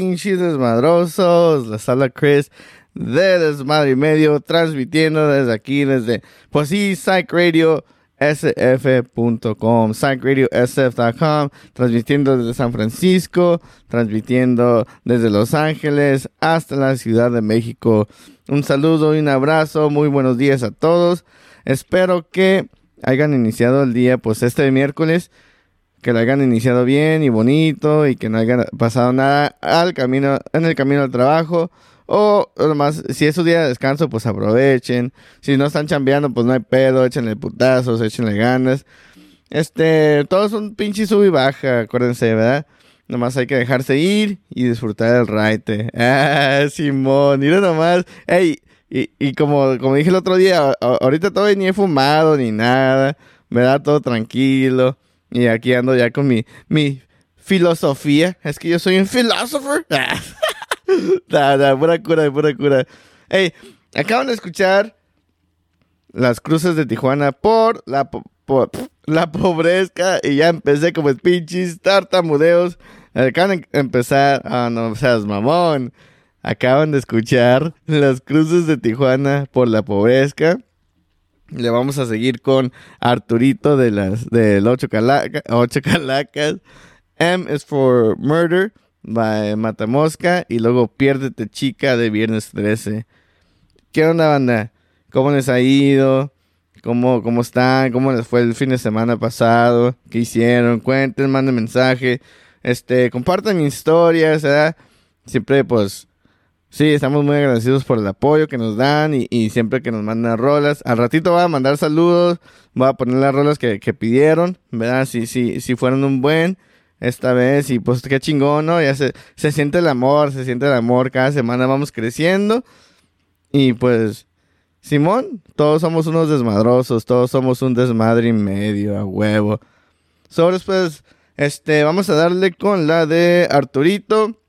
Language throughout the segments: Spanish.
pinches desmadrosos. Les habla Chris de Desmadre y Medio, transmitiendo desde aquí, desde, pues sí, Psych sf.com, psychradiosf.com, transmitiendo desde San Francisco, transmitiendo desde Los Ángeles hasta la Ciudad de México. Un saludo y un abrazo, muy buenos días a todos. Espero que hayan iniciado el día, pues este miércoles, que lo hayan iniciado bien y bonito y que no haya pasado nada al camino, en el camino al trabajo. O nomás, si es su día de descanso, pues aprovechen. Si no están chambeando, pues no hay pedo, échenle putazos, échenle ganas. Este, todo es un pinche sub y baja, acuérdense, ¿verdad? Nomás hay que dejarse ir y disfrutar del raite. Ah, Simón, mira nomás. Ey, y, y como, como dije el otro día, ahorita todavía ni he fumado ni nada. Me da todo tranquilo. Y aquí ando ya con mi, mi filosofía. Es que yo soy un philosopher. nada, pura cura, pura cura. Hey, acaban de escuchar las cruces de Tijuana por la, por, la pobreza y ya empecé como pinches tartamudeos. Acaban de empezar, ah, no seas mamón. Acaban de escuchar las cruces de Tijuana por la pobreza. Le vamos a seguir con Arturito de las del Ocho, Calaca, Ocho Calacas. M is for Murder by Matamosca. Y luego Piérdete Chica de Viernes 13. ¿Qué onda, banda? ¿Cómo les ha ido? ¿Cómo, ¿Cómo están? ¿Cómo les fue el fin de semana pasado? ¿Qué hicieron? Cuenten, manden mensaje. Este, compartan historias. Siempre, pues, Sí, estamos muy agradecidos por el apoyo que nos dan y, siempre que nos mandan rolas. Al ratito voy a mandar saludos, voy a poner las rolas que, pidieron, ¿verdad? Si, si, si fueron un buen esta vez y pues qué chingón, ¿no? Ya se, se siente el amor, se siente el amor, cada semana vamos creciendo y pues... Simón, todos somos unos desmadrosos, todos somos un desmadre y medio, a huevo. Sobre pues, este, vamos a darle con la de Arturito.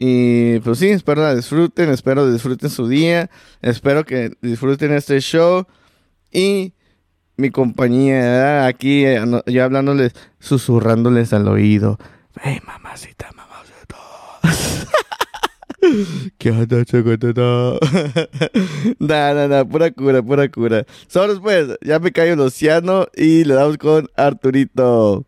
Y pues sí, espero la disfruten, espero disfruten su día, espero que disfruten este show y mi compañía aquí, eh, yo hablándoles, susurrándoles al oído. Hey, mamacita, mamacita. ¿Qué onda, chocoteta? Da, da, da, pura cura, pura cura. Solo después, ya me cae el océano y le damos con Arturito.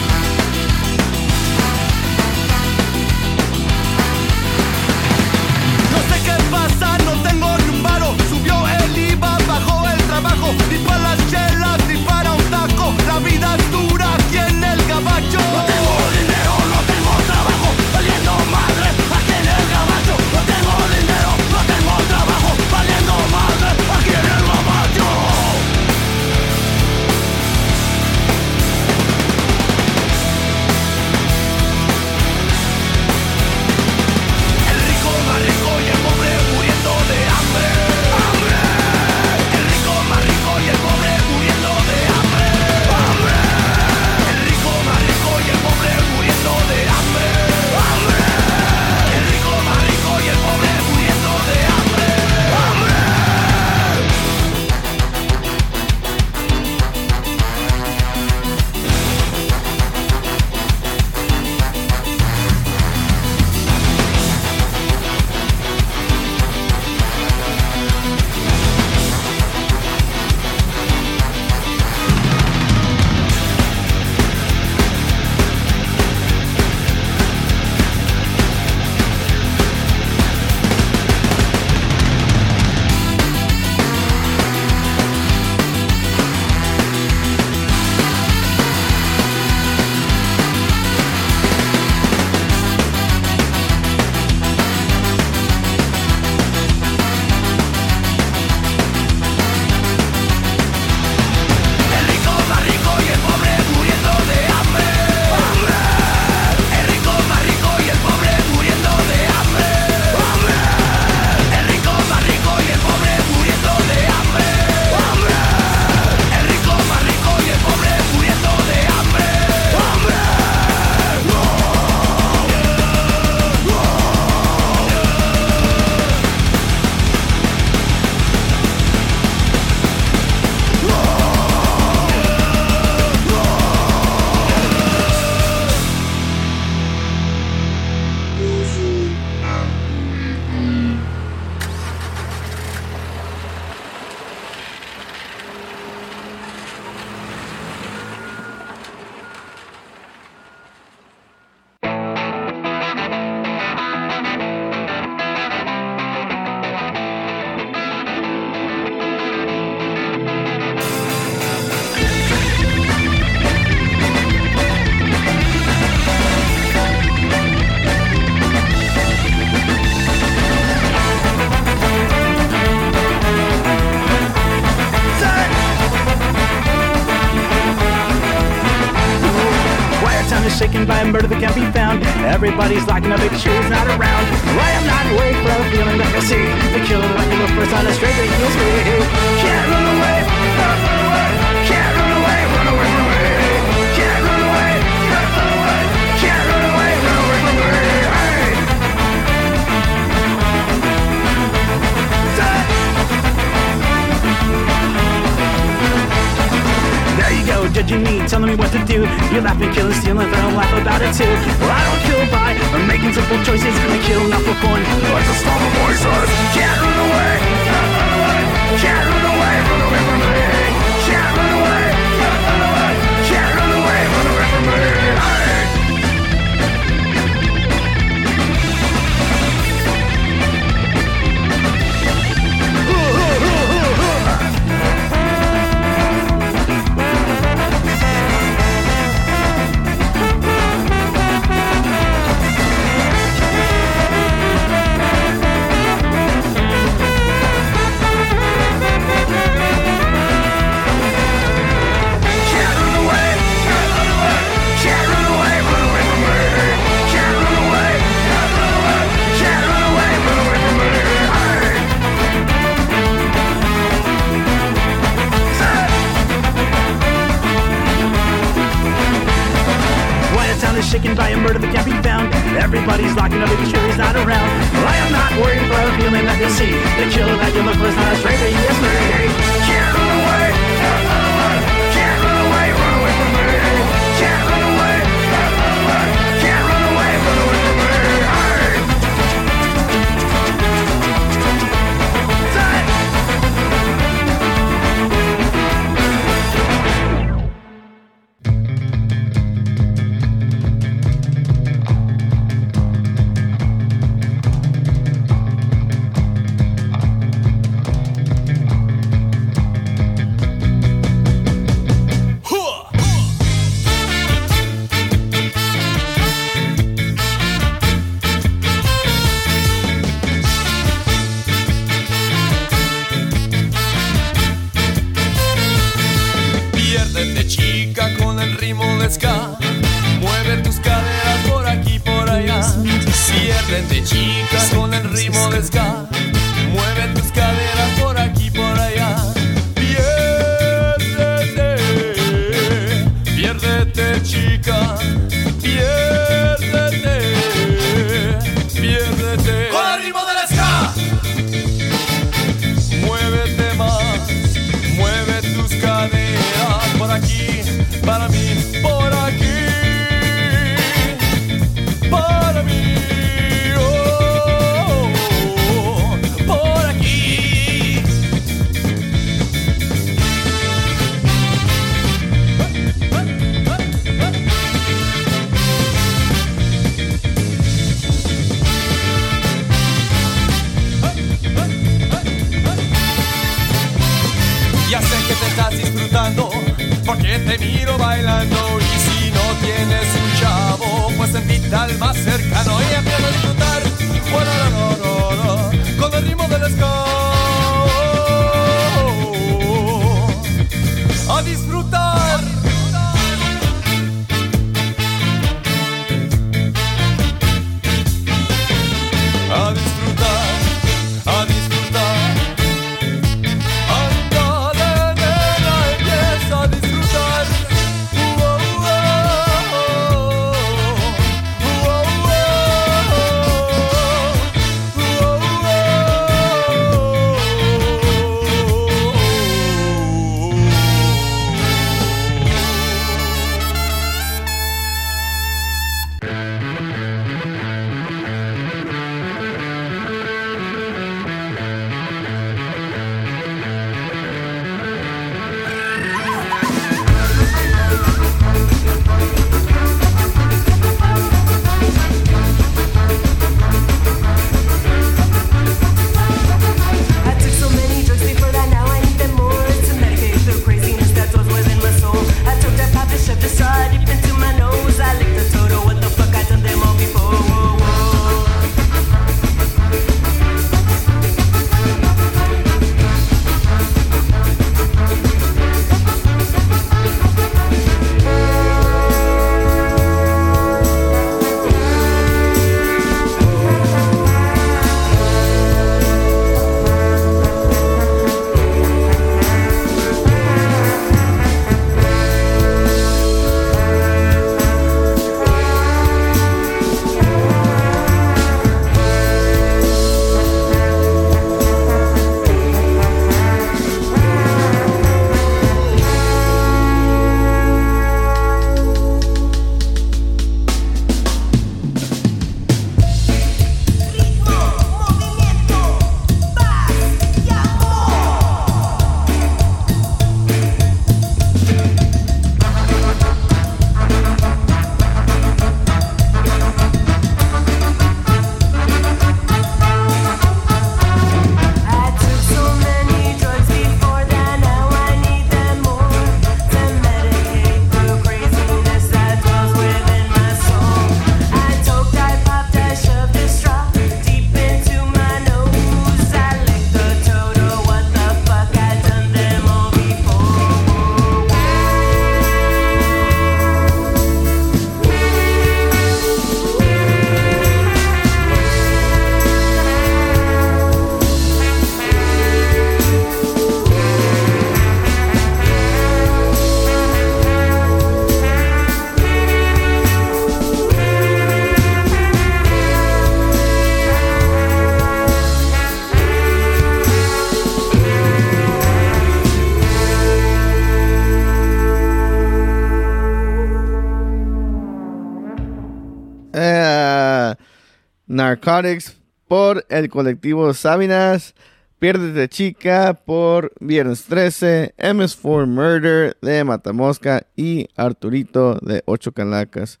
Narcotics por el colectivo Sabinas. Piérdete chica por Viernes 13. MS4 Murder de Matamosca y Arturito de Ocho Calacas.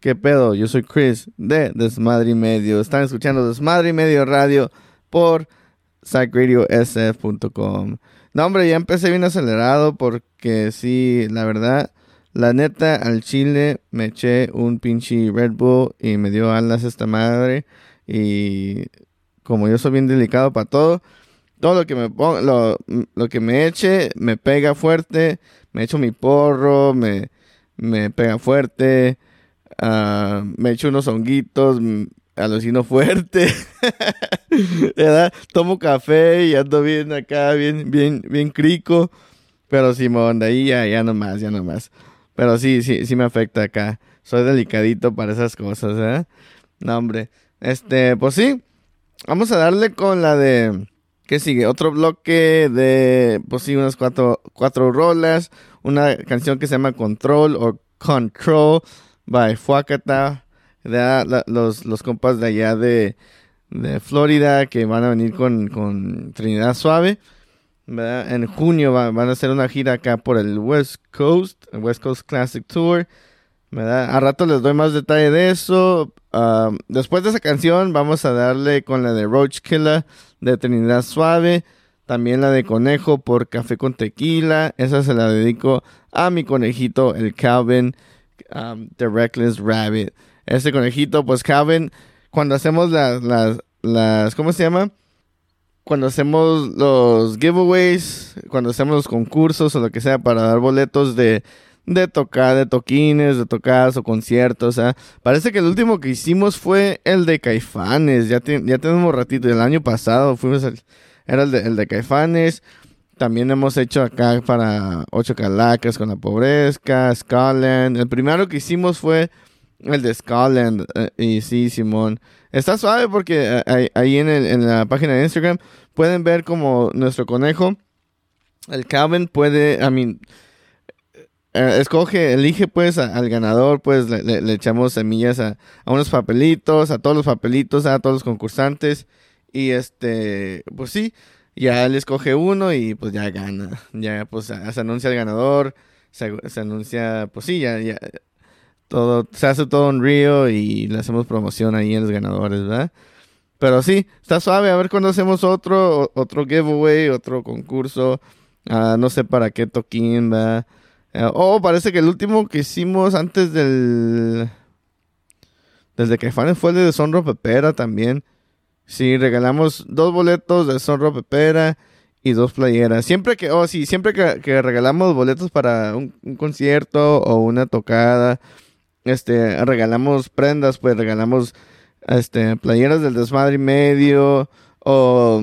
¿Qué pedo? Yo soy Chris de Desmadre y Medio. Están escuchando Desmadre y Medio Radio por psychradiosf.com. No, hombre, ya empecé bien acelerado porque sí, la verdad, la neta, al chile me eché un pinche Red Bull y me dio alas esta madre. Y como yo soy bien delicado para todo, todo lo que me pongo, lo, lo que me eche me pega fuerte. Me echo mi porro, me, me pega fuerte. ah, me echo unos honguitos, mm, alucino fuerte. Tomo café y ando bien acá, bien, bien, bien crico. Pero Simón, de ahí ya, ya no más, ya no más. Pero sí, sí, sí me afecta acá. Soy delicadito para esas cosas, ¿eh? No, hombre. Este, pues sí. Vamos a darle con la de... ¿Qué sigue? Otro bloque de, pues sí, unas cuatro, cuatro rolas. Una canción que se llama Control o Control by Fuacata. los, los compas de allá de, de Florida que van a venir con, con Trinidad Suave. En junio va- van a hacer una gira acá por el West Coast, el West Coast Classic Tour. A rato les doy más detalle de eso. Ah, después de esa canción vamos a darle con la de Roach Killer de Trinidad Suave. También la de Conejo por Café con Tequila. Esa se la dedico a mi conejito, el Calvin, um, The Reckless Rabbit. Ese conejito, pues Calvin, cuando hacemos las, las, las, ¿cómo se llama? Cuando hacemos los giveaways, cuando hacemos los concursos o lo que sea para dar boletos de, de tocar, de toquines, de tocadas o conciertos. ¿ah? Parece que el último que hicimos fue el de Caifanes. Ya, te- ya tenemos ratito. El año pasado fuimos al- era el de, el de Caifanes. También hemos hecho acá para Ocho Calacas con la Pobrezca, Scotland. El primero que hicimos fue el de Scotland. eh, y sí, Simón. Está suave porque eh, ahí, en, el- en la página de Instagram pueden ver como nuestro conejo, el Calvin puede, I mean, eh, escoge, elige pues al ganador, pues le, echamos semillas a, a unos papelitos, a todos los papelitos, a todos los concursantes. Y este, pues sí, ya él escoge uno y pues ya gana. Ya pues se anuncia el ganador, se, se anuncia, pues sí, ya, ya, todo, se hace todo un río y le hacemos promoción ahí en los ganadores, ¿verdad? Pero sí, está suave, a ver cuándo hacemos otro, otro giveaway, otro concurso, ah, no sé para qué toquín, ¿verdad? Eh, oh, parece que el último que hicimos antes del... Desde que fue el de Sonro Pepera también. Sí, regalamos dos boletos de Sonro Pepera y dos playeras. Siempre que, oh sí, siempre que, regalamos boletos para un concierto o una tocada, este, regalamos prendas, pues regalamos, este, playeras del desmadre y medio o,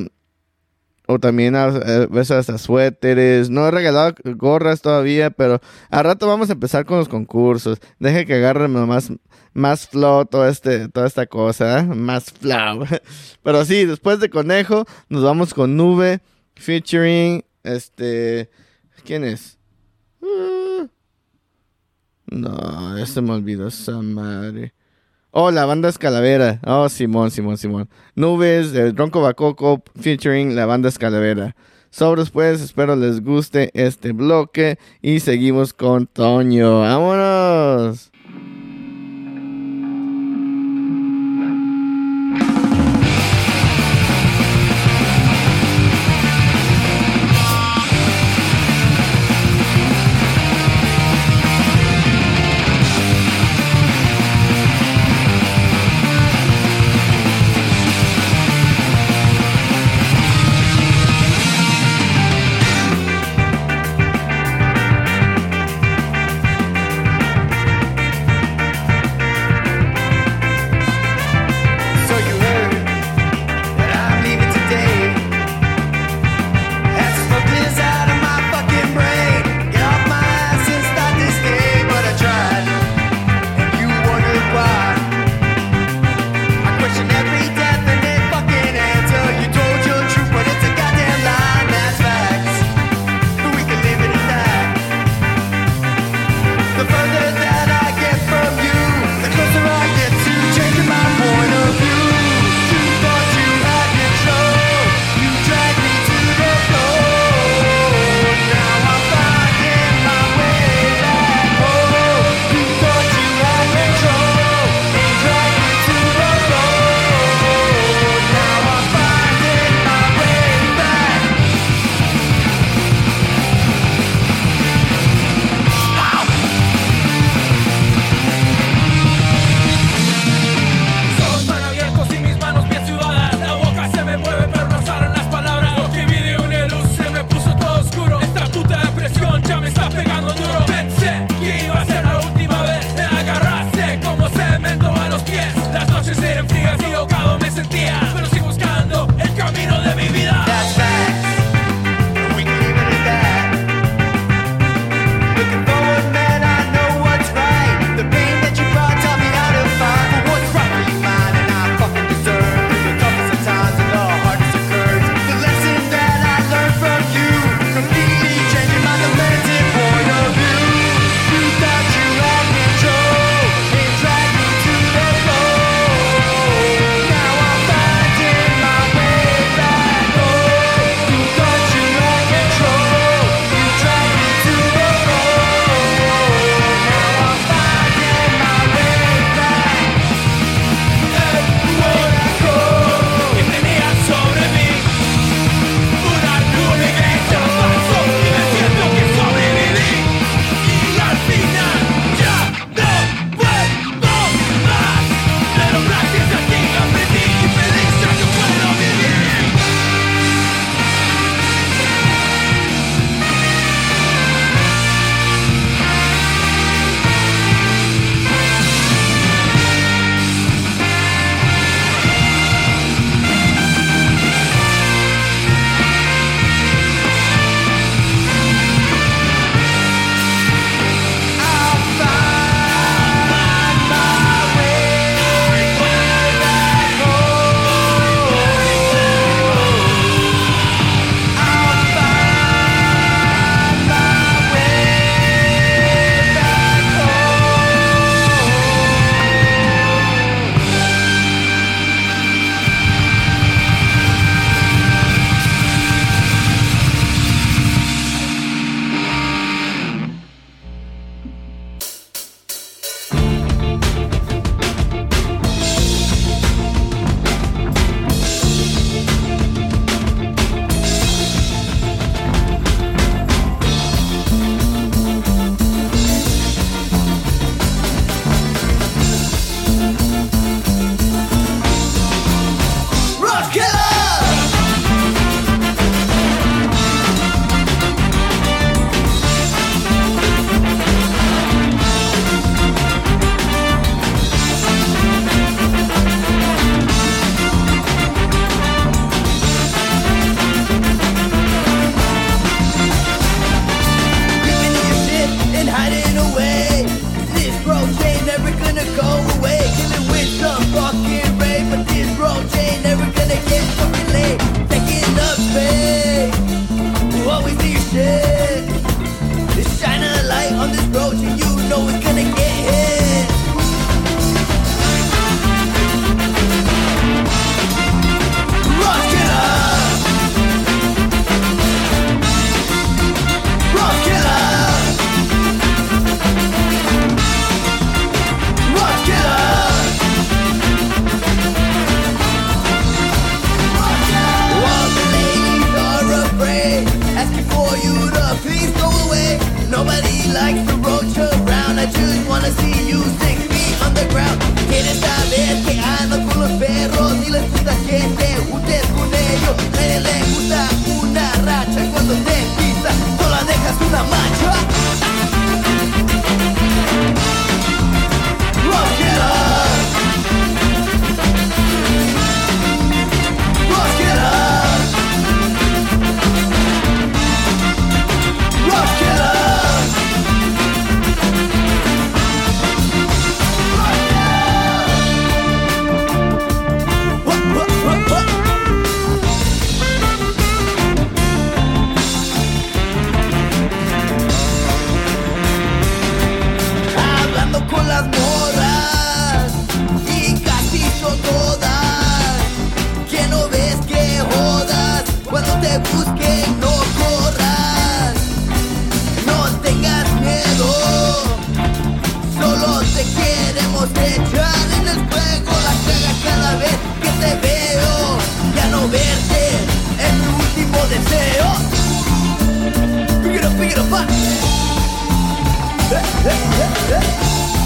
o también a, veces hasta suéteres. No he regalado gorras todavía, pero a rato vamos a empezar con los concursos. Deje que agarren más, más flow todo este, toda esta cosa, ¿eh? más flow. Pero sí, después de Conejo, nos vamos con Nube, featuring, este, ¿quién es? Uh, no, este me olvidó esa madre. Oh, la banda Escalavera. Oh, Simón, Simón, Simón. Nubes, el Ronco Bacoco, featuring la banda Escalavera. Sobres pues, espero les guste este bloque y seguimos con Toño. ¡Vámonos! yeah, yeah, yeah.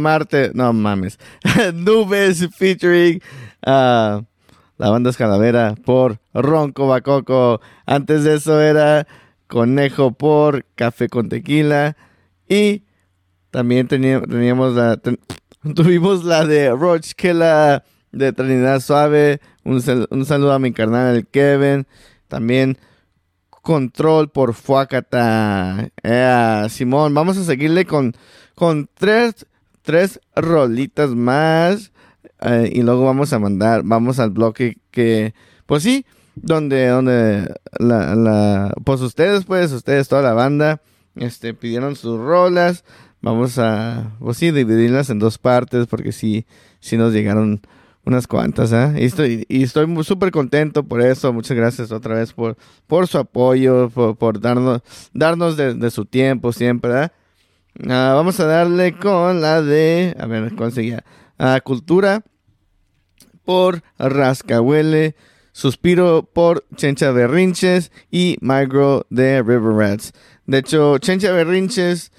Amarte. No mames. Nubes featuring ah, la banda Escalavera por Ronco Bacoco. Antes de eso era Conejo por Café con Tequila. Y también teníamos, la. tuvimos la de Roach Killa de Trinidad Suave. Un, sal- un saludo a mi carnal el Kevin. También Control por Fuacata. Simón, vamos a seguirle con, con tres, tres rolitas más. eh, y luego vamos a mandar, vamos al bloque que, pues sí, donde, donde la, la, pues ustedes, pues, ustedes, toda la banda, este, pidieron sus rolas. Vamos a, pues sí, dividirlas en dos partes porque sí, sí nos llegaron unas cuantas, ¿eh? Y estoy, y estoy súper contento por eso. Muchas gracias otra vez por, por su apoyo, por, por darnos, darnos de, de su tiempo siempre, ¿eh? Ah, vamos a darle con la de, a ver, ah, Cultura por Rascahuele, Suspiro por Chencha Berrinches y Micro de River Rats. De hecho, Chencha Berrinches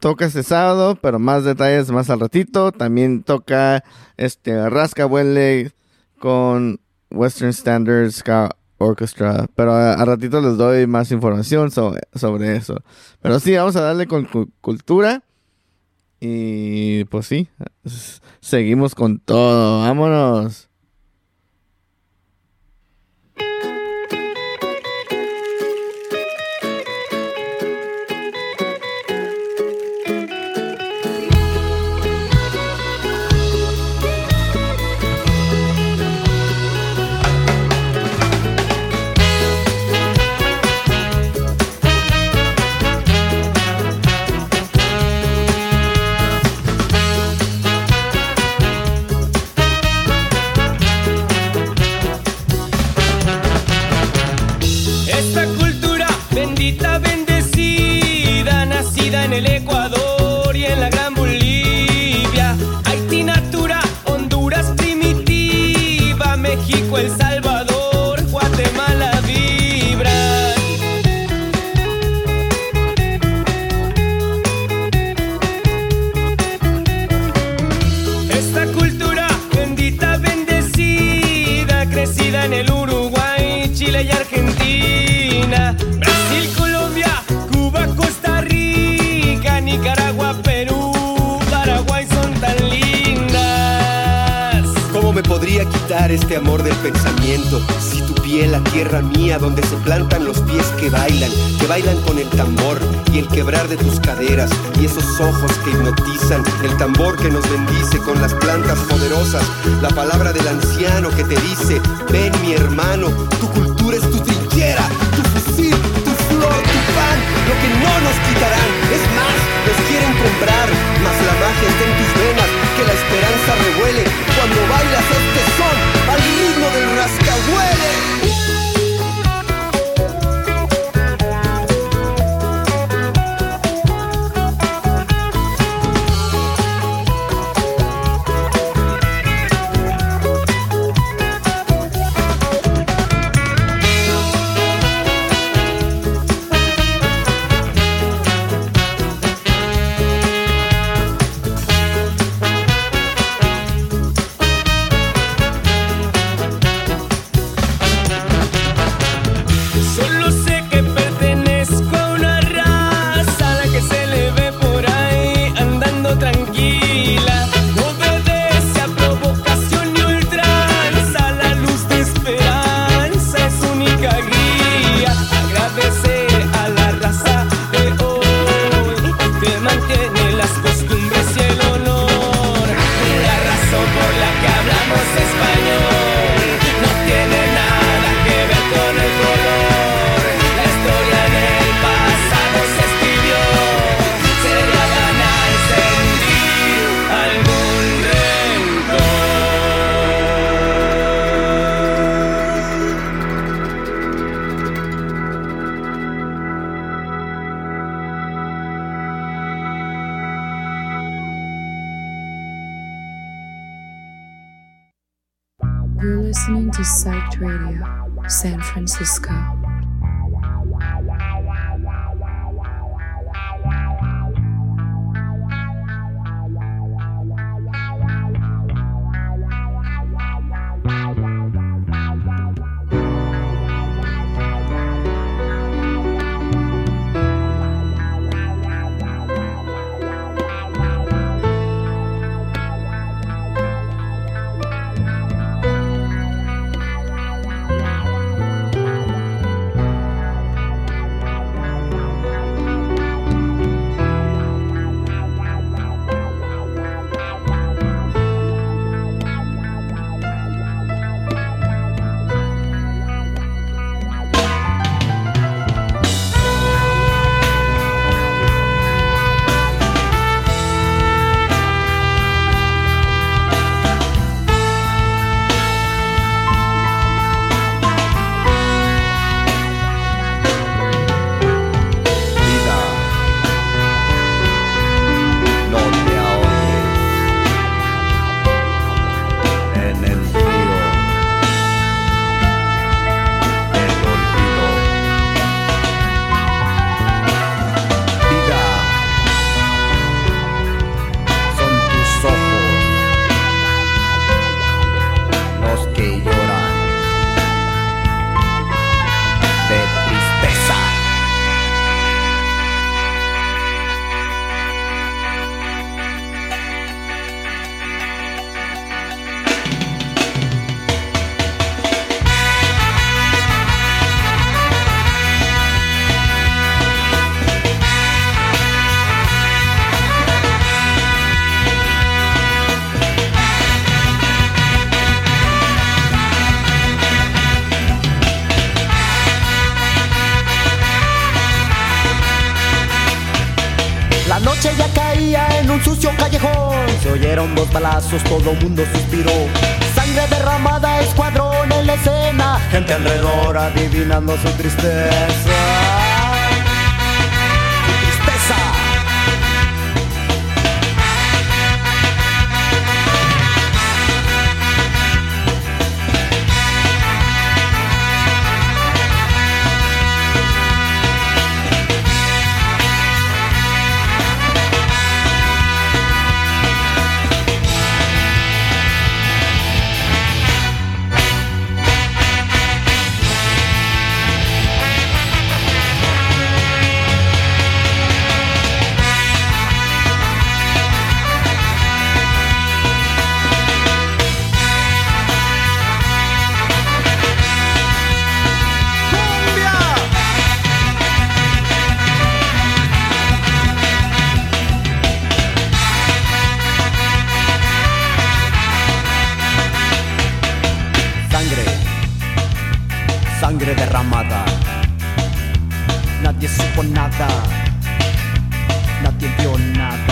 toca este sábado, pero más detalles más al ratito. También toca este Rascahuele con Western Standard Ska Orchestra. Pero a, ratito les doy más información so- sobre eso. Pero sí, vamos a darle con cu- cultura. Y pues sí, seguimos con todo. Vámonos. En el este amor del pensamiento? Si tu piel, la tierra mía, donde se plantan los pies que bailan, que bailan con el tambor y el quebrar de tus caderas y esos ojos que hipnotizan, el tambor que nos bendice con las plantas poderosas, la palabra del anciano que te dice, ven mi hermano, tu cultura es tu trinchera, tu fusil, tu flor, tu pan, lo que no nos quitarán, es más, nos quieren comprar, mas la magia está en tus venas, que la esperanza revuele cuando bailas este son ritmo del rascahuele. Nada, nadie vio nada.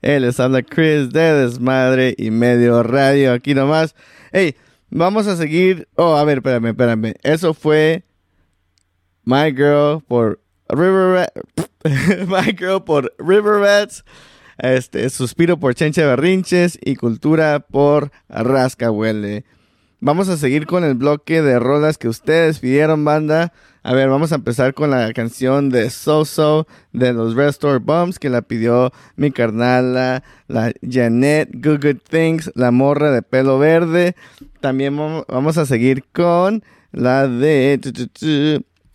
Eh, les habla Chris de Desmadre y Medio Radio aquí nomás. Hey, vamos a seguir. Oh, a ver, espérame, espérame. Eso fue My Girl por River My Girl por River Rats. Este, Suspiro por Chencha Berrinches y Cultura por Rascahuele. Vamos a seguir con el bloque de rolas que ustedes pidieron, banda. A ver, vamos a empezar con la canción de So So de los Restore Bumps que la pidió mi carnal, la, Janet Good Good Things, la morra de pelo verde. También vamo- vamos a seguir con la de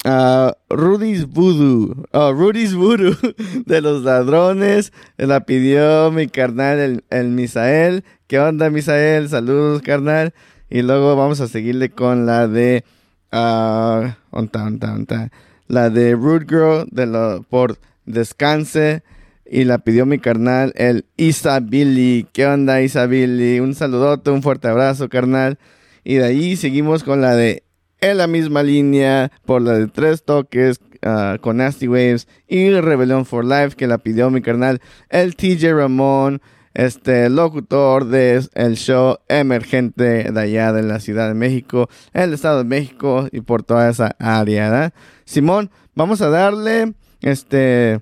ah, Rudy's Voodoo, oh, Rudy's Voodoo de los ladrones. La pidió mi carnal, el, el Misael. ¿Qué onda, Misael? Saludos, carnal. Y luego vamos a seguirle con la de. ah, onta, onta. La de Root Girl de lo, por Descanse. Y la pidió mi carnal, el Isabili. ¿Qué onda, Isabili? Un saludote, un fuerte abrazo, carnal. Y de ahí seguimos con la de En la misma línea, por la de Tres Toques, ah, con Nasty Waves. Y Rebellion for Life, que la pidió mi carnal, el TJ Ramón este locutor de el show emergente de allá de la Ciudad de México, el Estado de México y por toda esa área. ¿verdad? Simón, vamos a darle este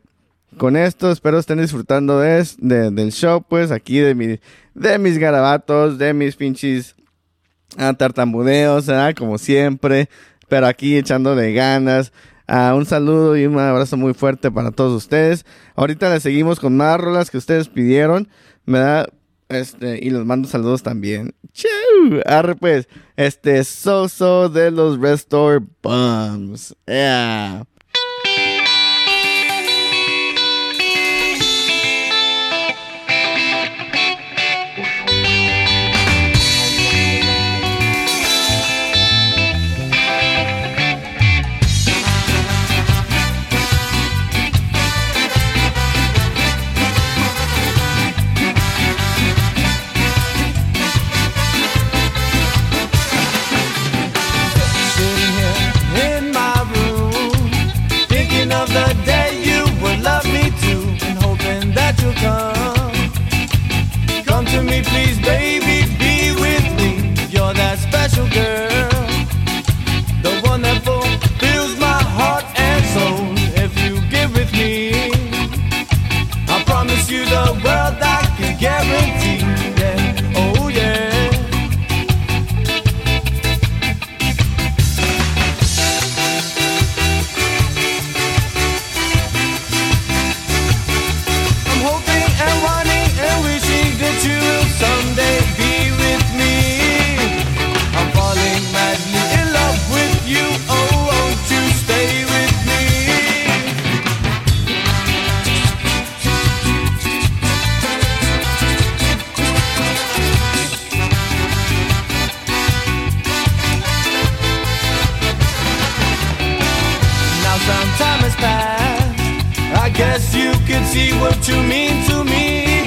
con esto. Espero estén disfrutando de, de- del show, pues aquí de, mi, de mis garabatos, de mis pinches ah, tartamudeos, ¿verdad? como siempre, pero aquí echándole ganas. Ah, un saludo y un abrazo muy fuerte para todos ustedes. Ahorita les seguimos con más rolas que ustedes pidieron, ¿verdad? Este, y les mando saludos también. ¡Chau! Arre pues, este, Soso de los Restore Bums. Yeah. You mean to me.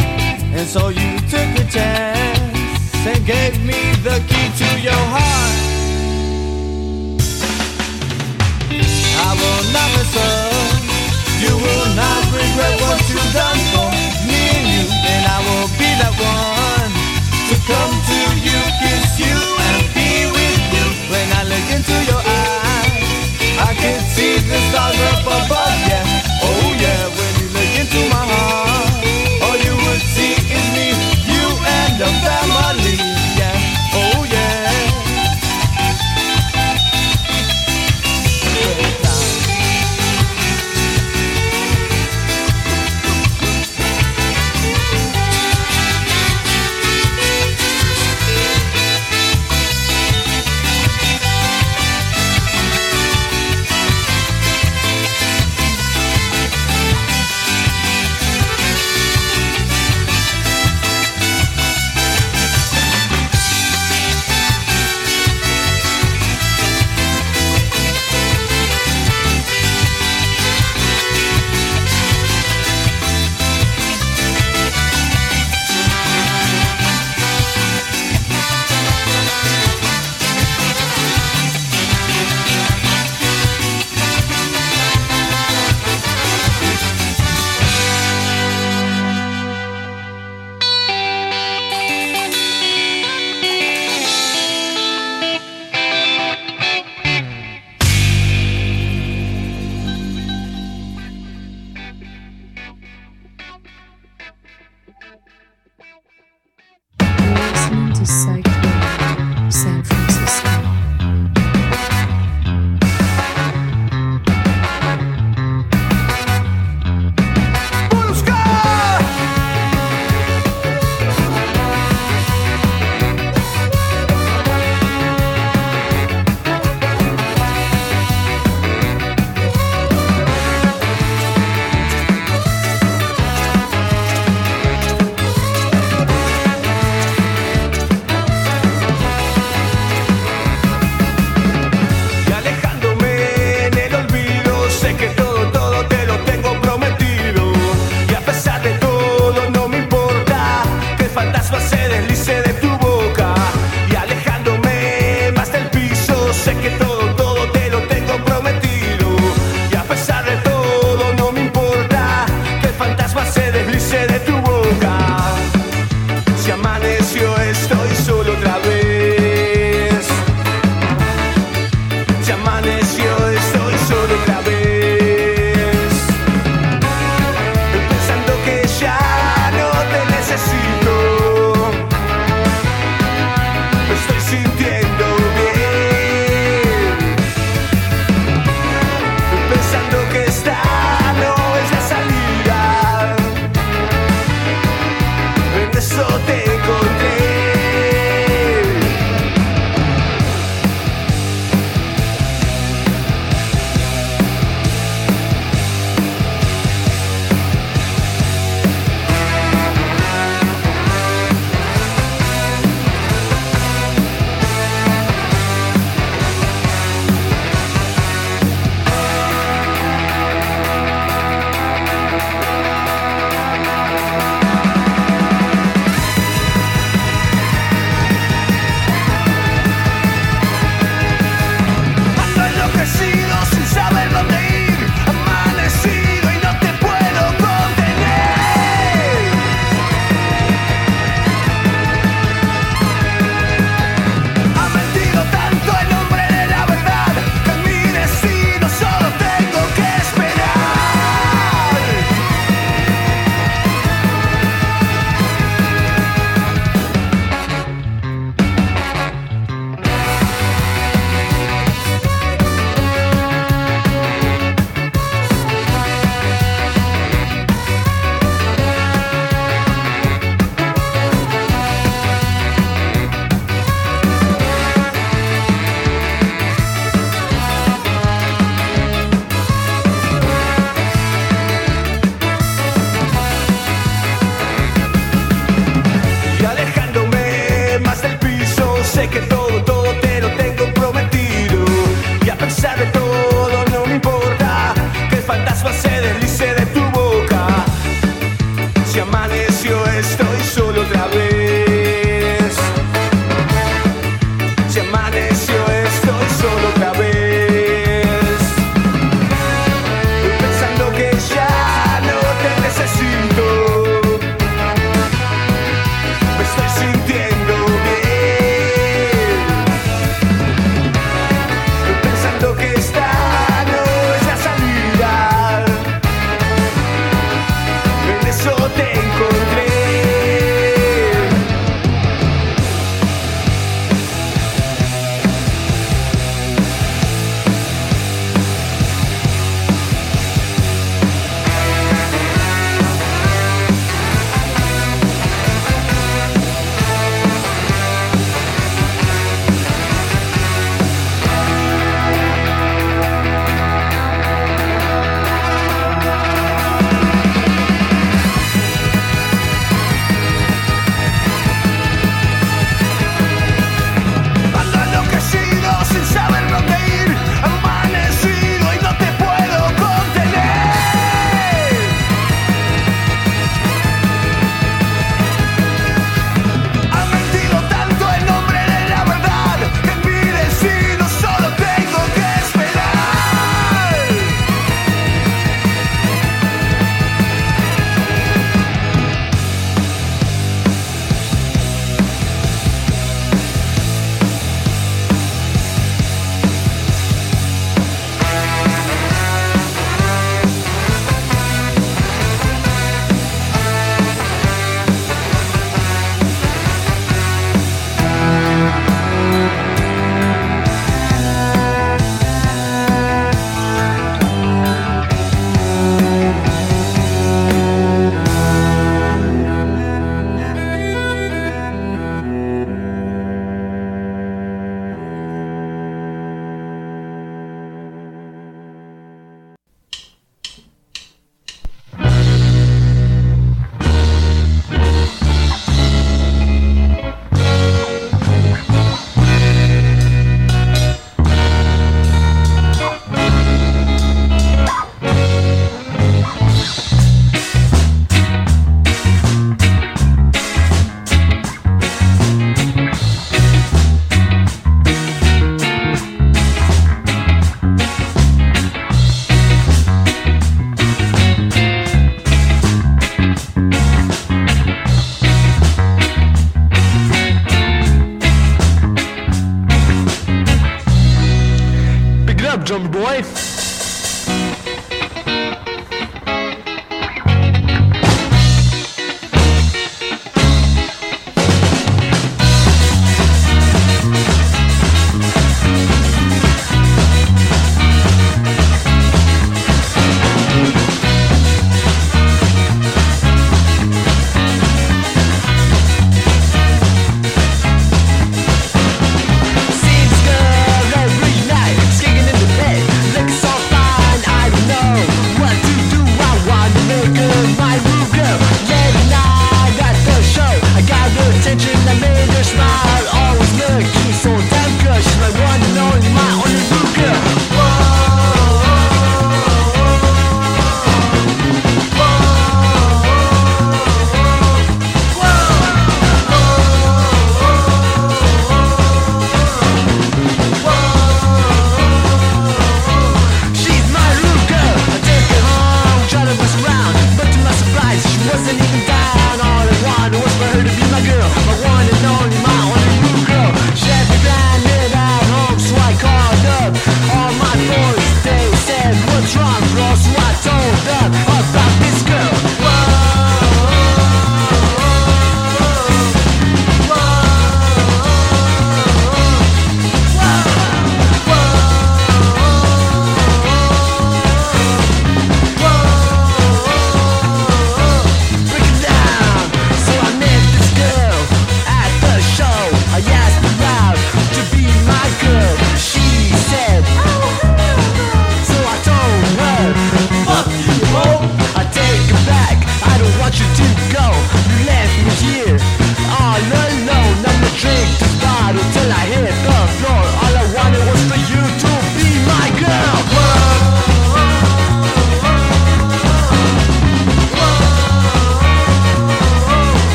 And so you took a chance and gave me the key to your heart. I will not mess up. You will not regret what you've done for me and you. And I will be that one to come to you, kiss you, and be with you. When I look into your eyes, I can see the stars up above, yeah. You my heart, all you would see is me, you and the family,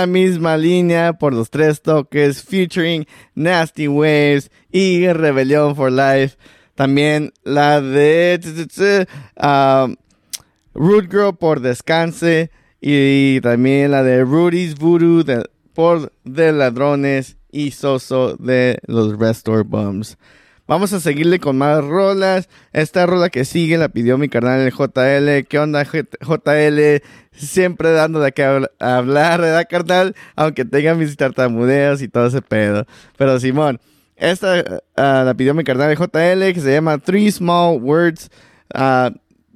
la misma línea por los tres toques featuring Nasty Waves y Rebellion for Life. También la de um, Root Girl por Descanse y también la de Rudy's Voodoo de- por De Ladrones y Soso de los Restore Bums. Vamos a seguirle con más rolas. Esta rola que sigue la pidió mi carnal el JL. ¿Qué onda JL? Siempre dando de qué habl- hablar, ¿verdad carnal? Aunque tenga mis tartamudeos y todo ese pedo. Pero Simón, esta ah, la pidió mi carnal el JL que se llama Three Small Words. ah,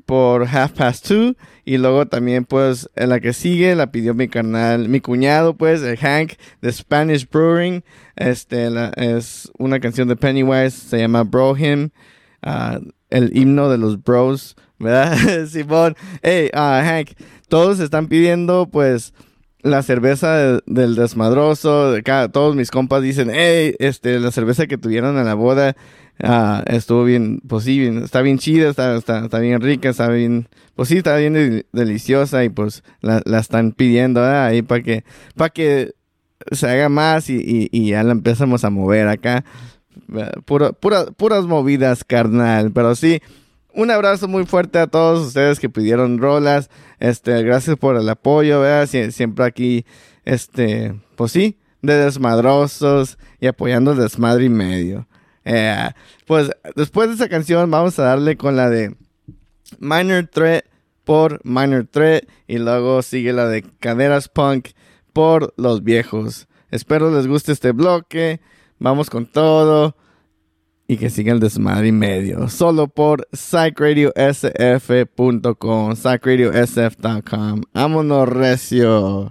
por Half Past Two. Y luego también, pues, en la que sigue la pidió mi carnal, mi cuñado, pues, el Hank de Spanish Brewing. Este es una canción de Pennywise, se llama Bro Him, ah, el himno de los bros, ¿verdad? Simón, hey, ah, Hank, todos están pidiendo, pues, la cerveza de- del desmadroso, todos mis compas dicen, hey, este, la cerveza que tuvieron en la boda, ah, estuvo bien, pues sí, bien- está bien chida, está, está, está bien rica, está bien, pues sí, está bien del- deliciosa y pues la, están pidiendo ahí para que, para que se haga más y, ya la empezamos a mover acá. Pura- puras movidas, carnal, pero sí. Un abrazo muy fuerte a todos ustedes que pidieron rolas. Este, gracias por el apoyo, siempre aquí, este, pues sí, de desmadrosos y apoyando el desmadre y medio. Eh, pues después de esa canción vamos a darle con la de Minor Threat por Minor Threat y luego sigue la de Caderas Punk por Los Viejos. Espero les guste este bloque. Vamos con todo y que siga el desmadre y medio. Solo por psychradiosf.com, psychradiosf.com. Vámonos recio.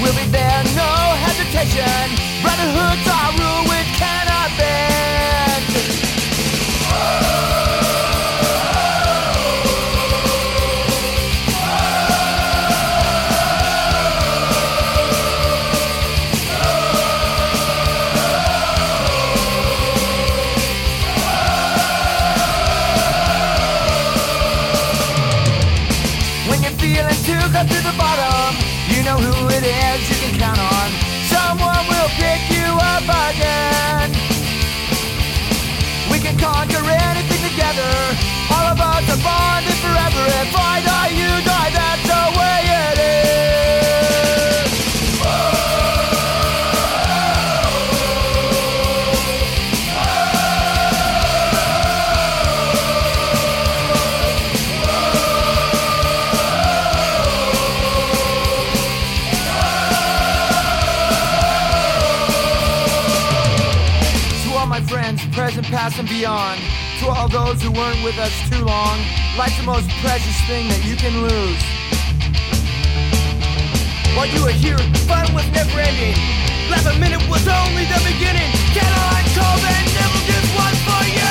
We'll be there, no hesitation. beyond. To all those who weren't with us too long, life's the most precious thing that you can lose. While you were here, fun was never ending. Last minute was only the beginning. Get on, cold and never just one for you.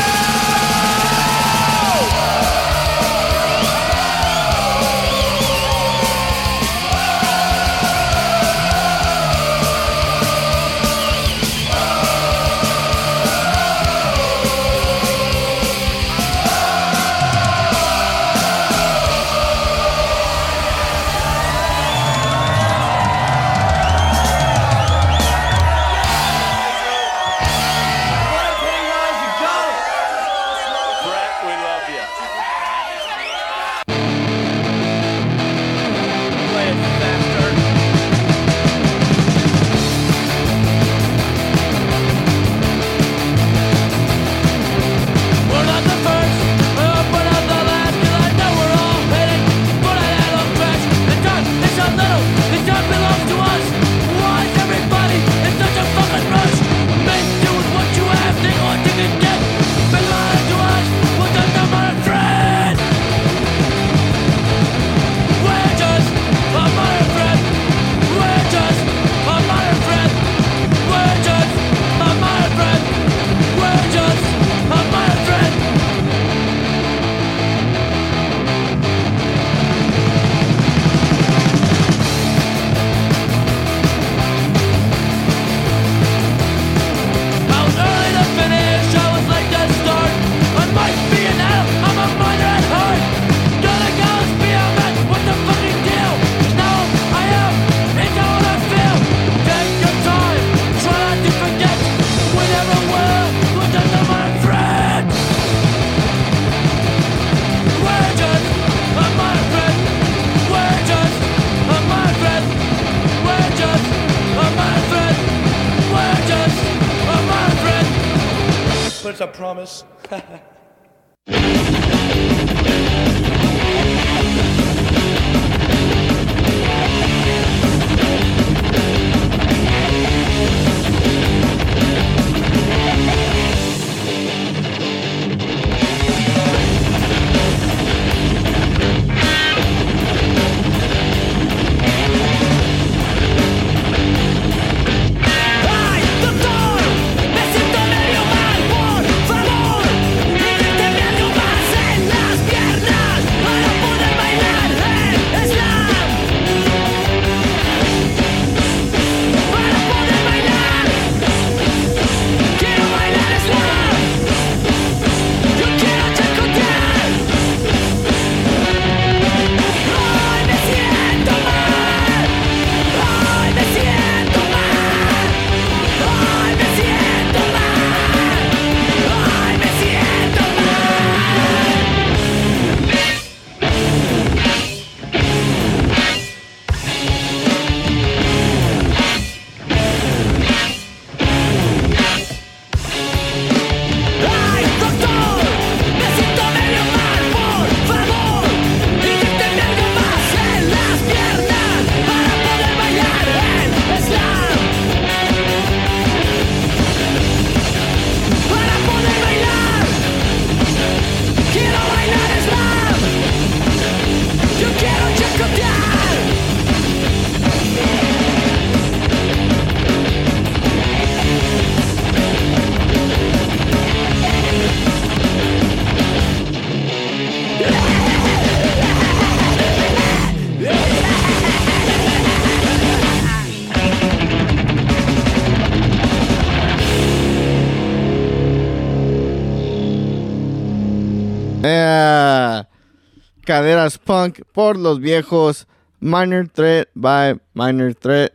Caderas Punk por los viejos, Minor Threat by Minor Threat,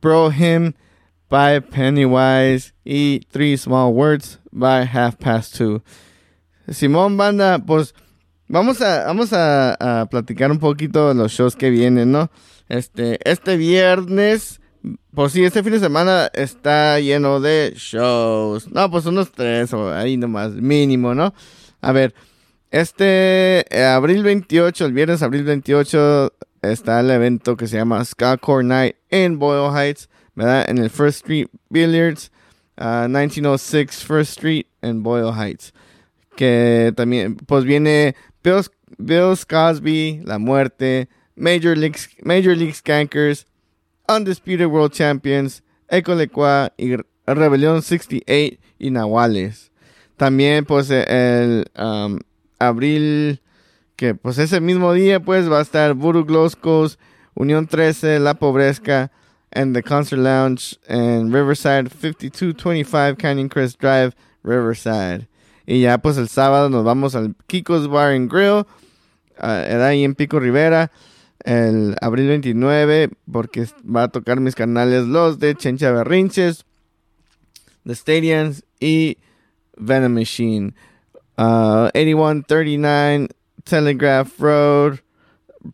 Pro Him by Pennywise y Three Small Words by Half Past Two. Simón Banda, pues vamos a, vamos a, platicar un poquito de los shows que vienen, ¿no? Este, este viernes, pues sí, este fin de semana está lleno de shows. No, pues unos tres o ahí nomás, mínimo, ¿no? A ver, este eh, abril 28, el viernes abril 28, está el evento que se llama Ska Core Night en Boyle Heights, ¿verdad? En el First Street Billiards, ah, 1906 First Street en Boyle Heights. Que también, pues viene Bill, Bill Cosby, La Muerte, Major League, Major League Skankers, Undisputed World Champions, Echo Lecua y Rebelión 68 y Nahuales. También, pues, el um, abril, que pues ese mismo día, pues, va a estar Voodoo Gloscos, Unión 13, La Pobresca, and the Concert Lounge en Riverside, 5225 Canyon Crest Drive, Riverside. Y ya, pues, el sábado nos vamos al Kiko's Bar and Grill, era ahí en Pico Rivera el abril 29 porque va a tocar mis canales los de Chencha Berrinches, The Stadiums y Venom Machine. Uh, 8139 Telegraph Road,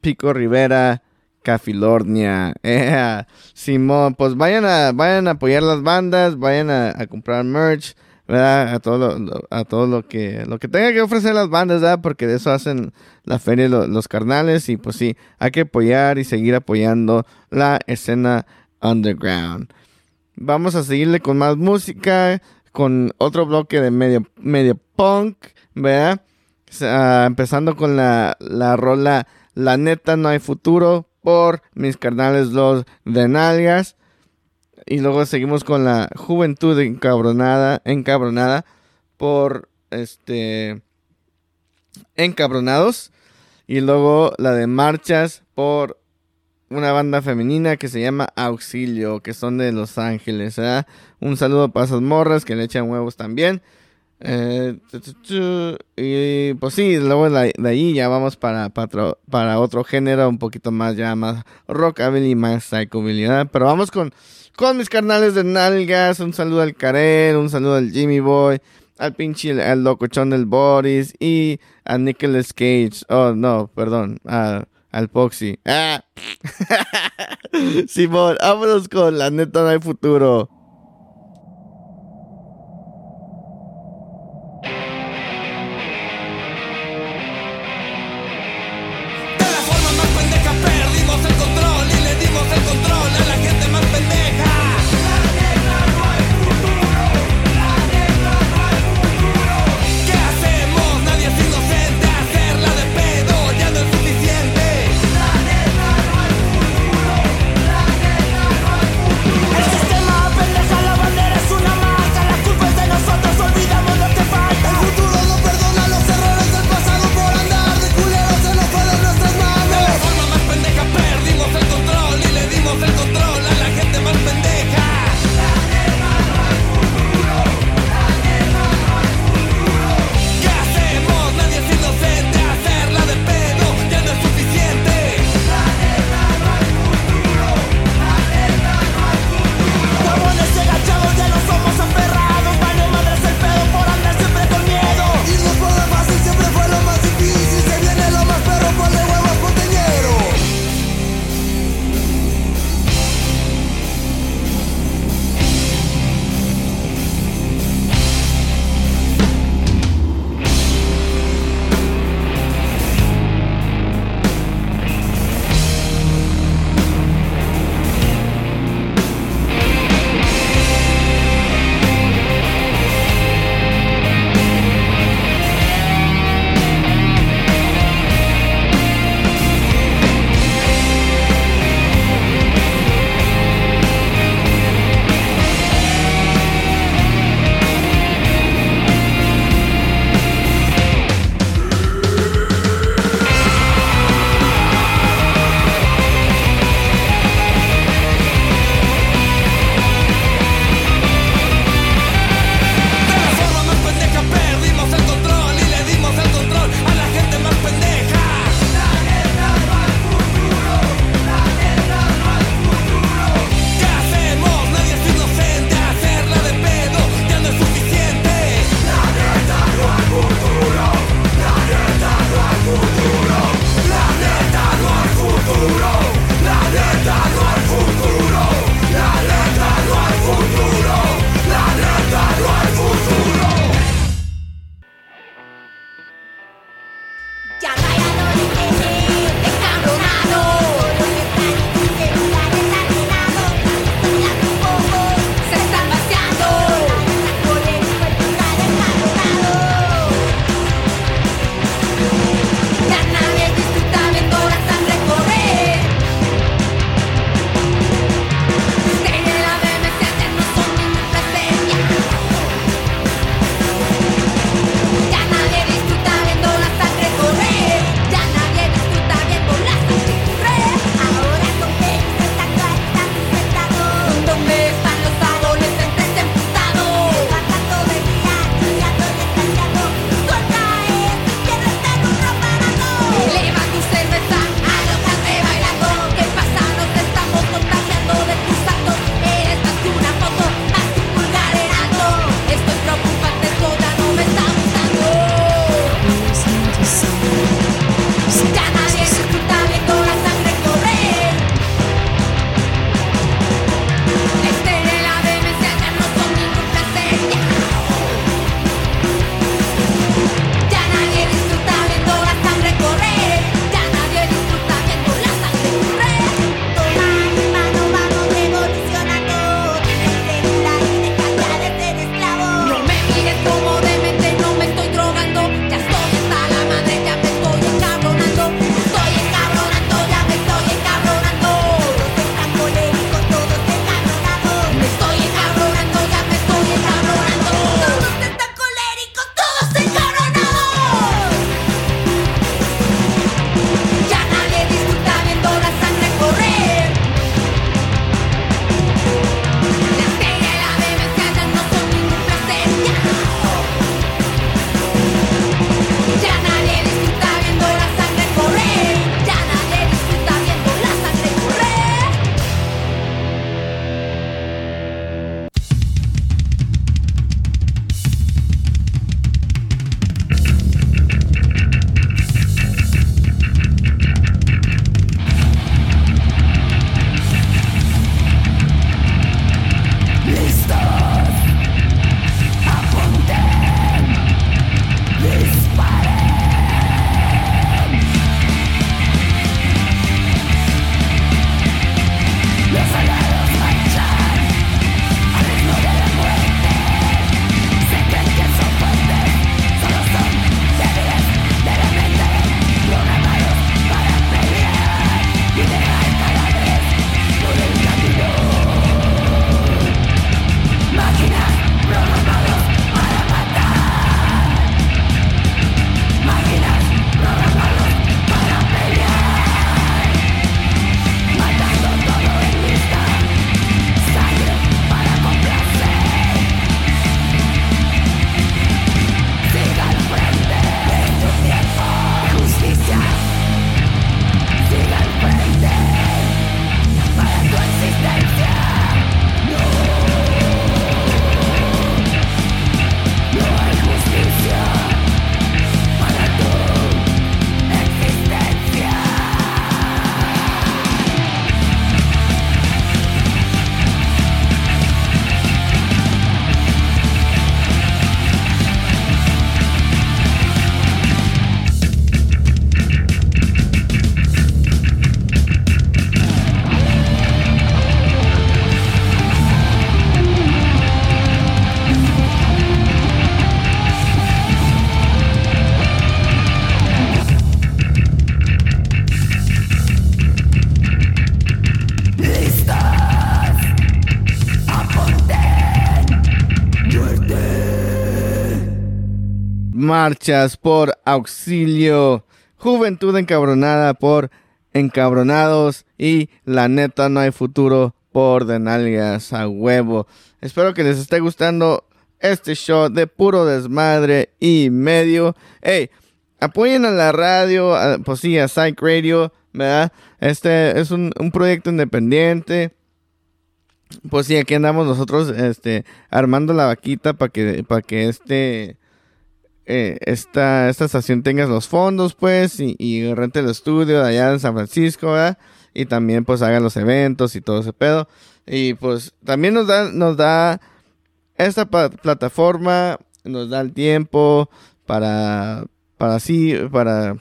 Pico Rivera, Cafilornia. Yeah. Simón, pues vayan a, vayan a apoyar las bandas, vayan a, comprar merch. ¿verdad? A todo lo, a todo lo que lo que tenga que ofrecer las bandas, ¿verdad? Porque de eso hacen la feria lo- los carnales y pues sí, hay que apoyar y seguir apoyando la escena underground. Vamos a seguirle con más música, con otro bloque de medio, medio punk, ¿verdad? Empezando con la, la rola La neta no hay futuro por mis carnales los de nalgas. Y luego seguimos con la Juventud encabronada, encabronada por este encabronados. Y luego la de marchas por una banda femenina que se llama Auxilio, que son de Los Ángeles. ¿verdad? Un saludo para esas morras que le echan huevos también. Eh, y pues sí, luego de ahí ya vamos para, para, otro, para otro género, un poquito más ya más rockabilly, más psychobilly. Pero vamos con, con mis carnales de nalgas. Un saludo al Karen, un saludo al Jimmy Boy, al pinche, al locochón del Boris y a Nicolas Cage. Oh, no, perdón, al Poxy. Ah. Simón, vámonos con la neta no hay futuro. Marchas por auxilio. Juventud encabronada por encabronados. Y la neta no hay futuro por de nalgas a huevo. Espero que les esté gustando este show de puro desmadre y medio. Hey, apoyen a la radio, pues sí, a Psych Radio, ¿verdad? Este es un, un proyecto independiente. Pues sí, aquí andamos nosotros, este, armando la vaquita para que, para que este, eh, esta, esta estación tenga los fondos, pues, y, y rente el estudio de allá en San Francisco, ¿verdad? Y también, pues, haga los eventos y todo ese pedo. Y, pues, también nos da, nos da esta plataforma, nos da el tiempo para, para así, para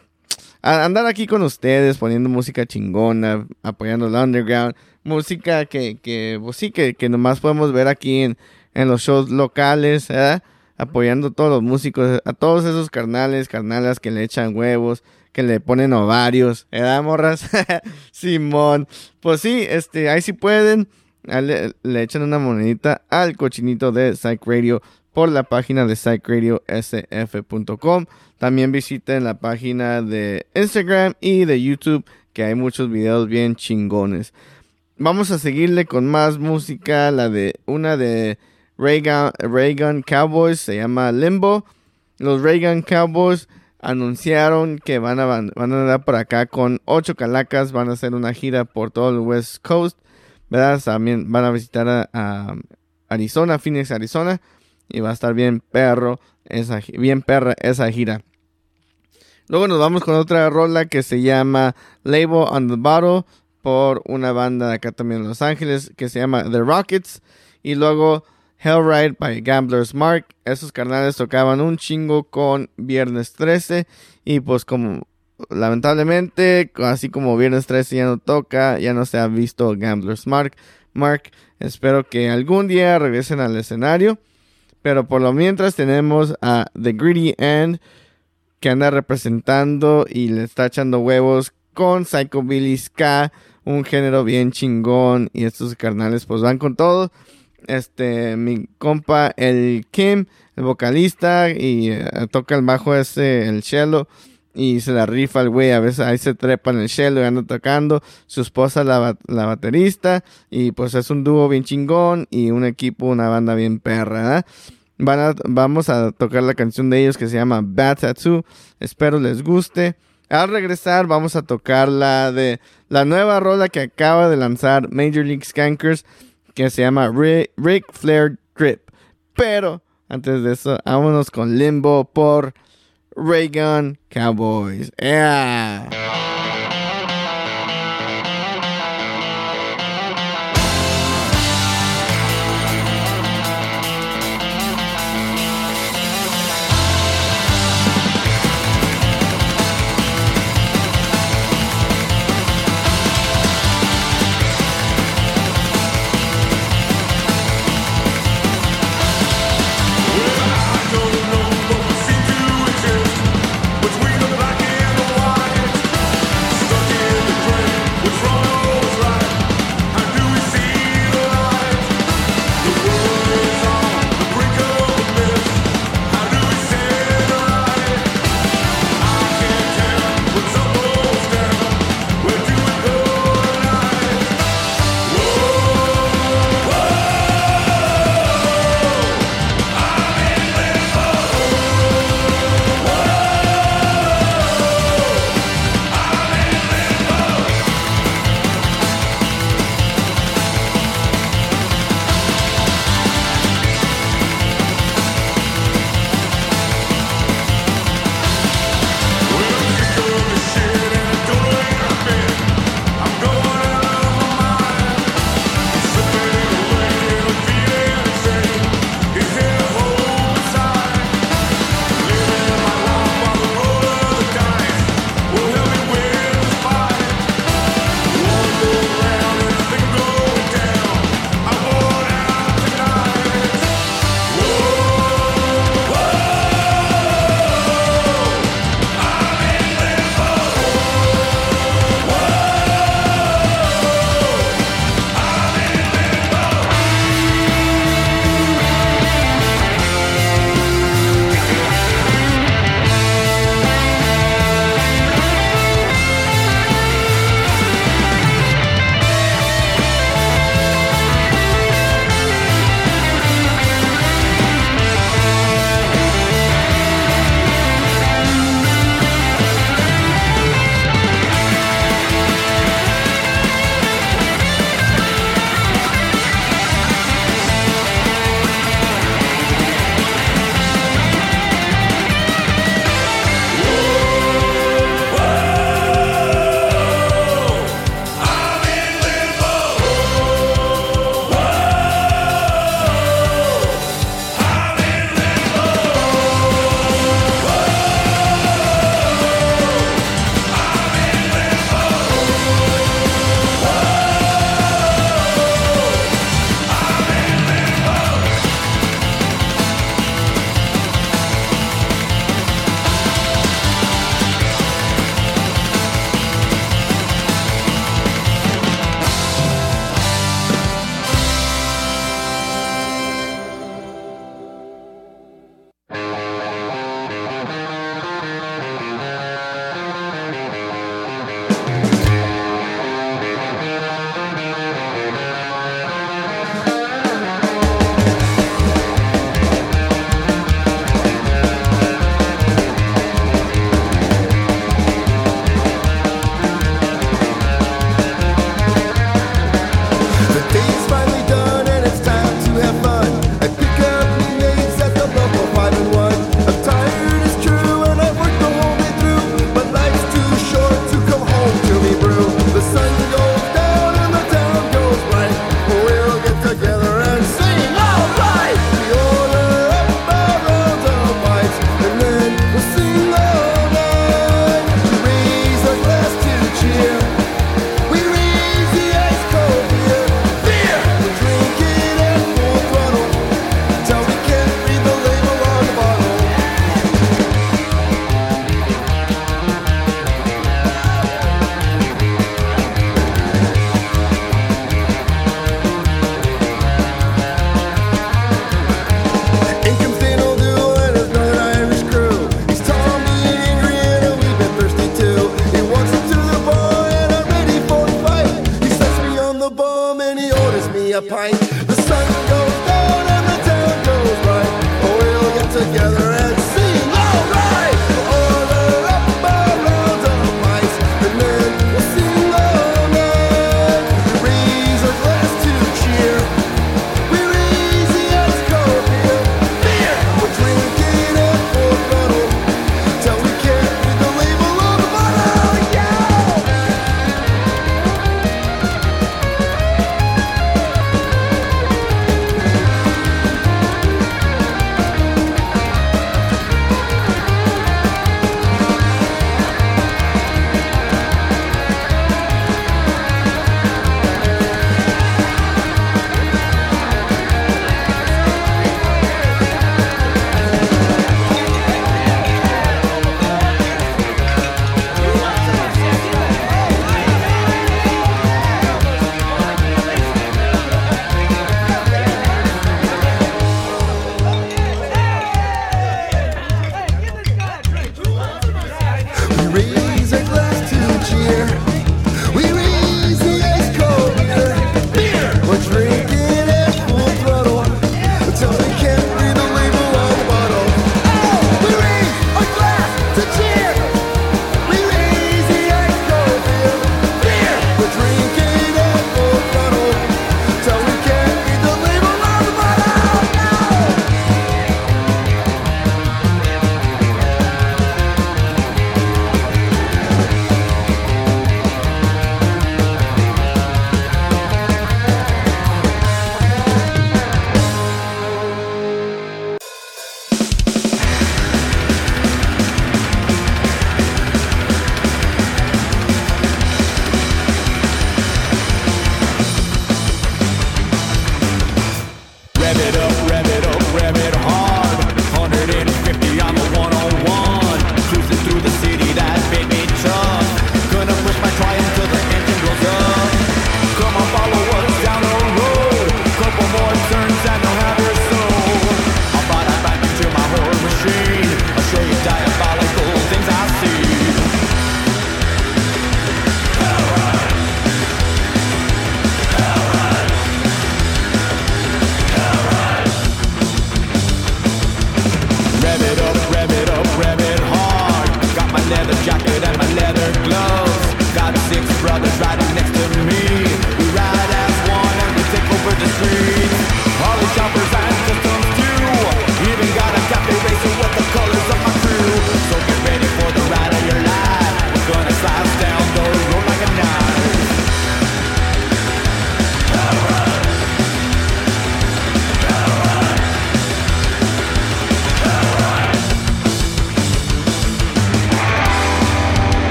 andar aquí con ustedes, poniendo música chingona, apoyando el underground, música que, que pues sí, que, que nomás podemos ver aquí en, en los shows locales, ¿verdad? Apoyando a todos los músicos, a todos esos carnales, carnalas que le echan huevos, que le ponen ovarios, ¿verdad, morras? Simón, pues sí, este, ahí sí pueden, le, le echan una monedita al cochinito de Psych Radio por la página de psychradiosf.com. También visiten la página de Instagram y de YouTube, que hay muchos videos bien chingones. Vamos a seguirle con más música, la de una de Reagan, Cowboys, se llama Limbo. Los Reagan Cowboys anunciaron que van a, van andar por acá con ocho calacas, van a hacer una gira por todo el West Coast, ¿verdad? También van a visitar a, Arizona, Phoenix, Arizona, y va a estar bien perro, esa, bien perra esa gira. Luego nos vamos con otra rola que se llama Label on the Bottle por una banda de acá también en Los Ángeles que se llama The Rockets. Y luego Hellride by Gamblers Mark. Esos carnales tocaban un chingo con Viernes 13. Y pues como lamentablemente, así como Viernes 13 ya no toca, ya no se ha visto Gamblers Mark. Mark, espero que algún día regresen al escenario. Pero por lo mientras tenemos a The Greedy End que anda representando y le está echando huevos con Psychobilly Ska, un género bien chingón y estos carnales pues van con todo. Este, mi compa el Kim, el vocalista y eh, toca el bajo ese, el cello y se la rifa el güey, a veces ahí se trepa en el cello y anda tocando, su esposa la, la baterista y pues es un dúo bien chingón y un equipo, una banda bien perra. Van a- vamos a tocar la canción de ellos que se llama Bad Tattoo. Espero les guste. Al regresar vamos a tocar la de la nueva rola que acaba de lanzar Major League Skankers que se llama Rick, Ric Flair Drip. Pero antes de eso, vámonos con Limbo por Reagan Cowboys.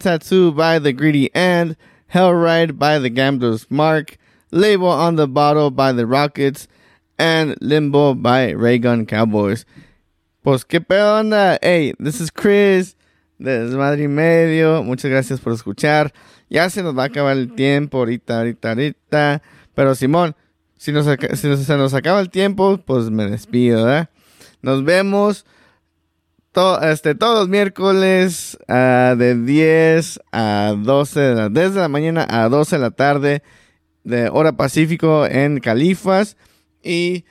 Tattoo by The Greedy End, Hell Ride by The Gambler's Mark, Label on the Bottle by The Rockets, and Limbo by Raygun Cowboys. Pues qué pedo onda. Hey, this is Chris de Desmadre Medio. Muchas gracias por escuchar. Ya se nos va a acabar el tiempo ahorita, ahorita, ahorita. Pero Simón, si, nos, si se nos acaba el tiempo, pues me despido, ¿verdad? Nos vemos este, todos los miércoles ah, de 10 a 12 de la, desde la mañana a 12 de la tarde de hora pacífico en Califas y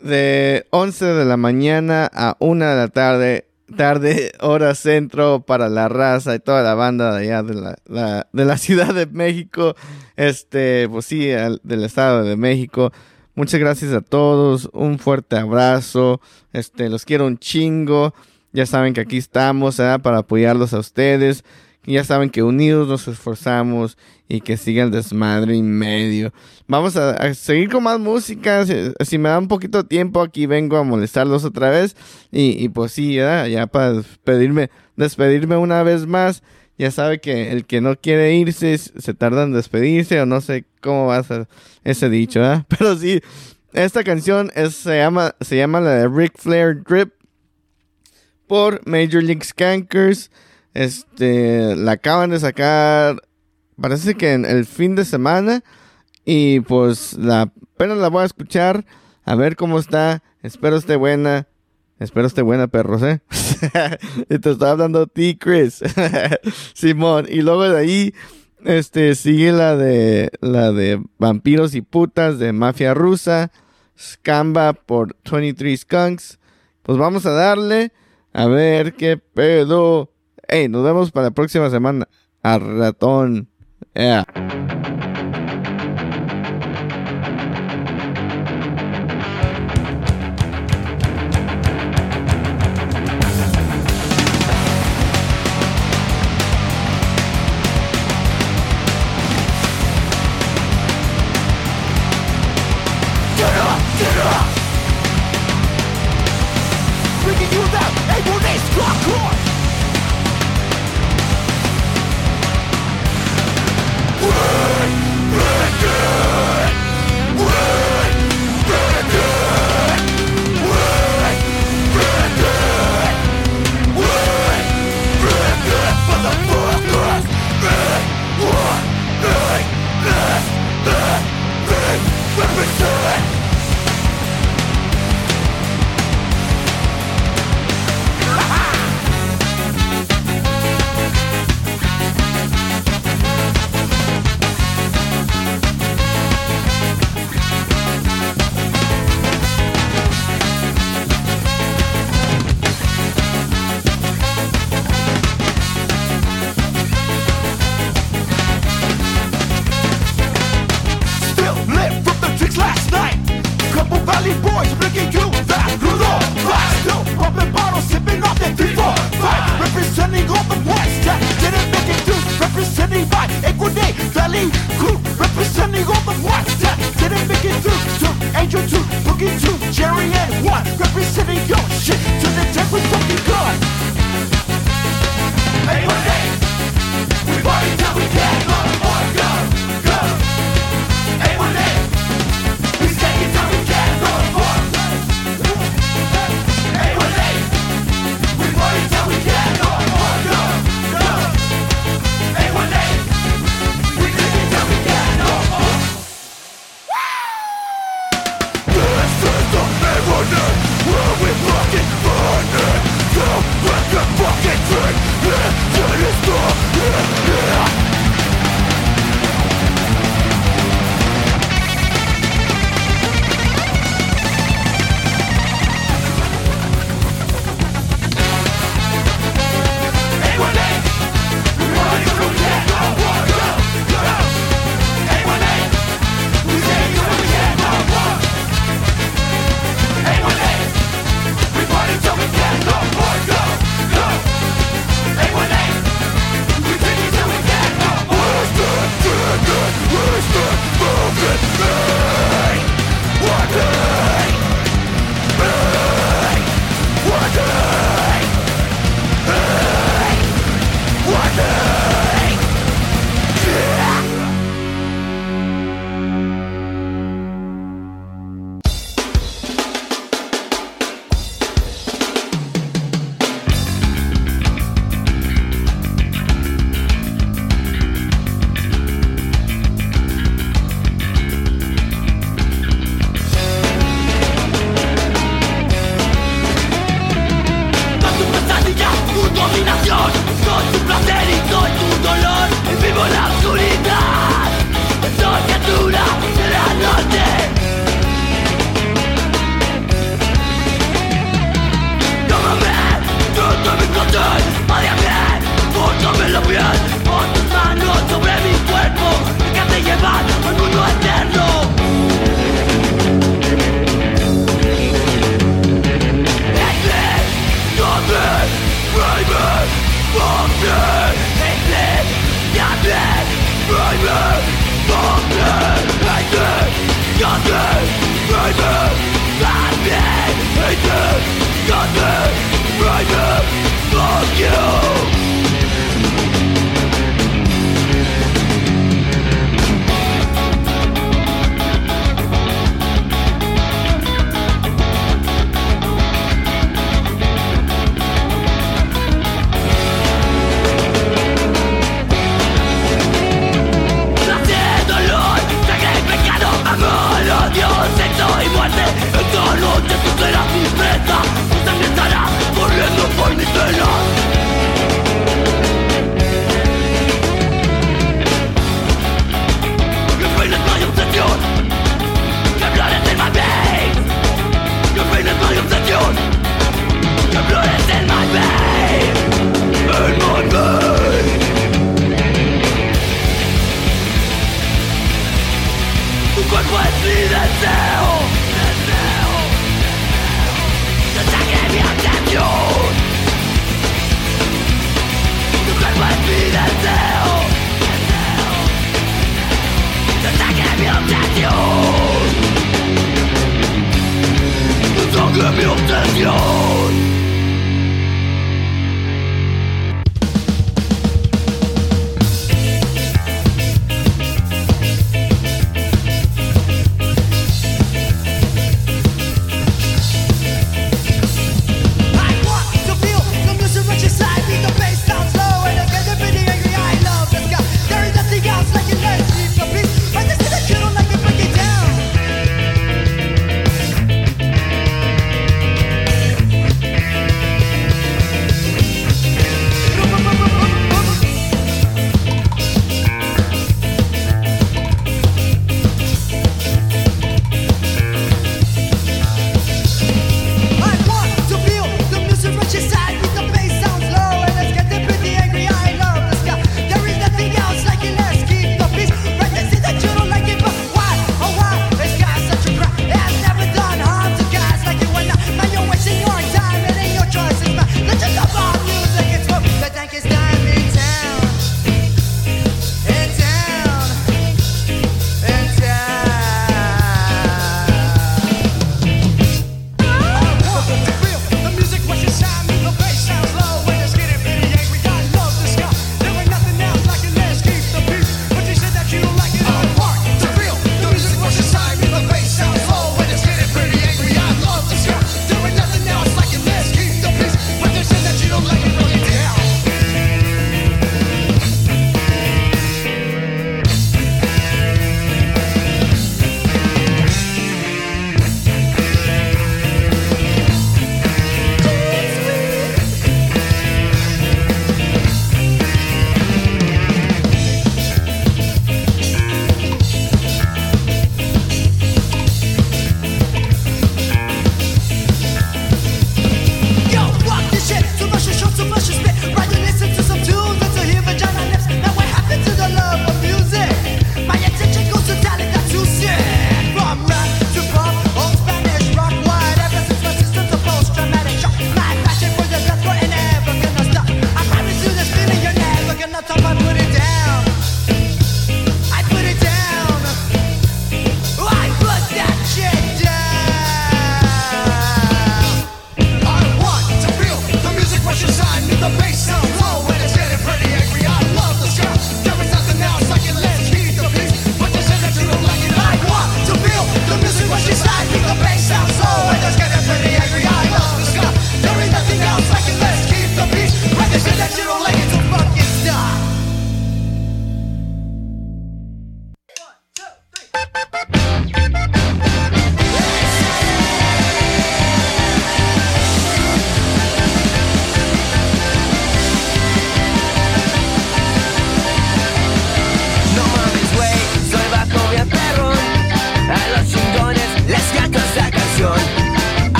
de 11 de la mañana a 1 de la tarde tarde hora centro para la raza y toda la banda de allá de la, la- de la Ciudad de México este pues sí al- del Estado de México. Muchas gracias a todos un fuerte abrazo este los quiero un chingo ya saben que aquí estamos ¿verdad? para apoyarlos a ustedes. Ya saben que unidos nos esforzamos y que siga el desmadre y medio. Vamos a, seguir con más música. Si, me da un poquito de tiempo, aquí vengo a molestarlos otra vez. Y, pues sí, ¿verdad? ya para despedirme, despedirme una vez más. Ya sabe que el que no quiere irse se tarda en despedirse o no sé cómo va a ser ese dicho, ¿verdad? Pero sí, esta canción es, se, llama, se llama la de Ric Flair Drip por Major League Skankers. Este, la acaban de sacar, parece que en el fin de semana. Y pues la apenas la voy a escuchar, a ver cómo está. Espero esté buena. Espero esté buena, perros, ¿eh? y te estoy hablando a ti, Chris. Simón. Y luego de ahí, este, sigue la de, la de Vampiros y Putas de Mafia Rusa. Scamba por 23 Skunks. Pues vamos a darle. A ver qué pedo. Ey, nos vemos para la próxima semana. A ratón. Yeah.